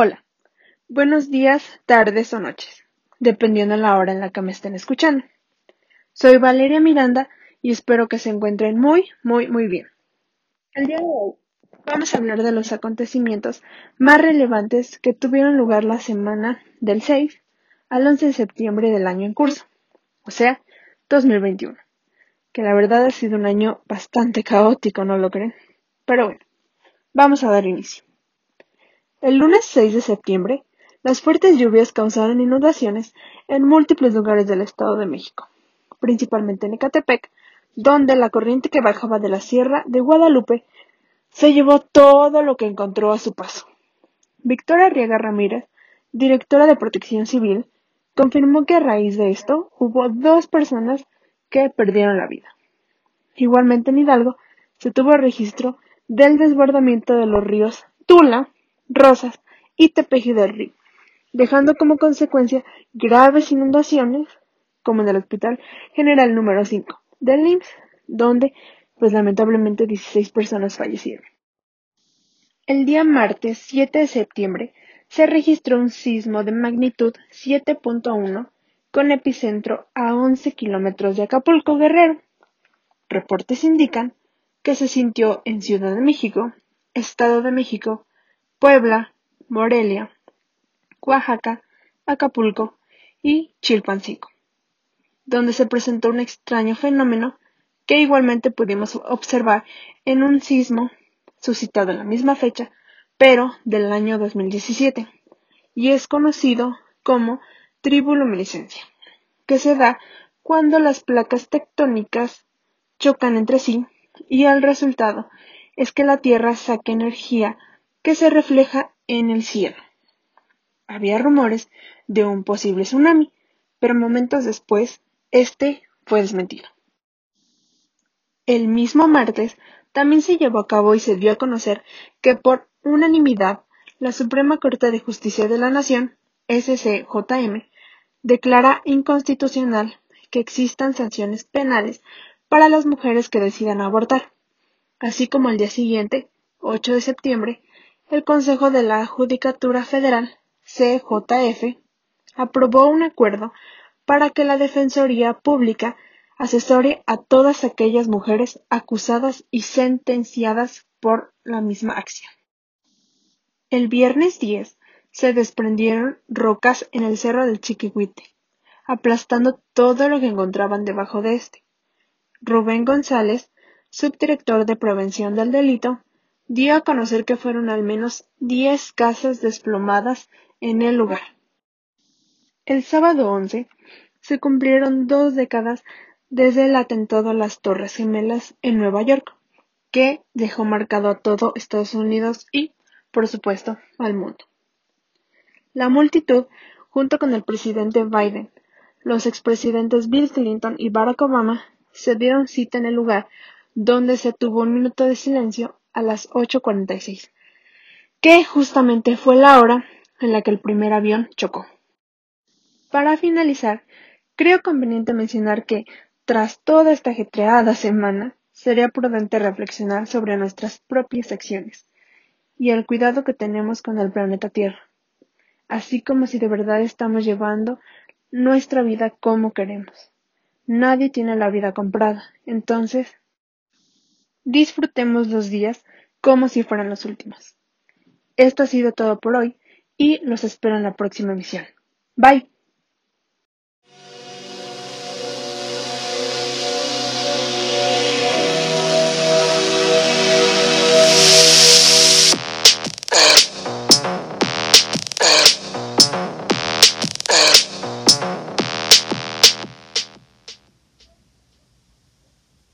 Hola, buenos días, tardes o noches, dependiendo de la hora en la que me estén escuchando. Soy Valeria Miranda y espero que se encuentren muy, muy, muy bien. El día de hoy vamos a hablar de los acontecimientos más relevantes que tuvieron lugar la semana del 6 al 11 de septiembre del año en curso, o sea, 2021, que la verdad ha sido un año bastante caótico, ¿no lo creen? Pero bueno, vamos a dar inicio. El lunes 6 de septiembre, las fuertes lluvias causaron inundaciones en múltiples lugares del Estado de México, principalmente en Ecatepec, donde la corriente que bajaba de la Sierra de Guadalupe se llevó todo lo que encontró a su paso. Victoria Riega Ramírez, directora de Protección Civil, confirmó que a raíz de esto hubo dos personas que perdieron la vida. Igualmente en Hidalgo se tuvo registro del desbordamiento de los ríos Tula, Rosas y Tepeji del Río, dejando como consecuencia graves inundaciones, como en el Hospital General número 5 del IMSS, donde pues lamentablemente 16 personas fallecieron. El día martes 7 de septiembre se registró un sismo de magnitud 7.1 con epicentro a 11 kilómetros de Acapulco Guerrero. Reportes indican que se sintió en Ciudad de México, Estado de México, Puebla, Morelia, Oaxaca, Acapulco y Chilpancingo, donde se presentó un extraño fenómeno que igualmente pudimos observar en un sismo suscitado en la misma fecha, pero del año 2017, y es conocido como triboluminiscencia, que se da cuando las placas tectónicas chocan entre sí y el resultado es que la Tierra saca energía que se refleja en el cielo. Había rumores de un posible tsunami, pero momentos después este fue desmentido. El mismo martes también se llevó a cabo y se dio a conocer que por unanimidad la Suprema Corte de Justicia de la Nación, SCJM, declara inconstitucional que existan sanciones penales para las mujeres que decidan abortar, así como al día siguiente, 8 de septiembre, el Consejo de la Judicatura Federal, CJF, aprobó un acuerdo para que la Defensoría Pública asesore a todas aquellas mujeres acusadas y sentenciadas por la misma acción. El viernes 10 se desprendieron rocas en el cerro del Chiquihuite, aplastando todo lo que encontraban debajo de este. Rubén González, subdirector de Prevención del Delito, dio a conocer que fueron al menos diez casas desplomadas en el lugar. El sábado 11 se cumplieron dos décadas desde el atentado a las Torres Gemelas en Nueva York, que dejó marcado a todo Estados Unidos y, por supuesto, al mundo. La multitud, junto con el presidente Biden, los expresidentes Bill Clinton y Barack Obama, se dieron cita en el lugar donde se tuvo un minuto de silencio a las 8.46, que justamente fue la hora en la que el primer avión chocó. Para finalizar, creo conveniente mencionar que, tras toda esta ajetreada semana, sería prudente reflexionar sobre nuestras propias acciones y el cuidado que tenemos con el planeta Tierra, así como si de verdad estamos llevando nuestra vida como queremos. Nadie tiene la vida comprada, entonces disfrutemos los días como si fueran los últimos. Esto ha sido todo por hoy y los espero en la próxima emisión. Bye.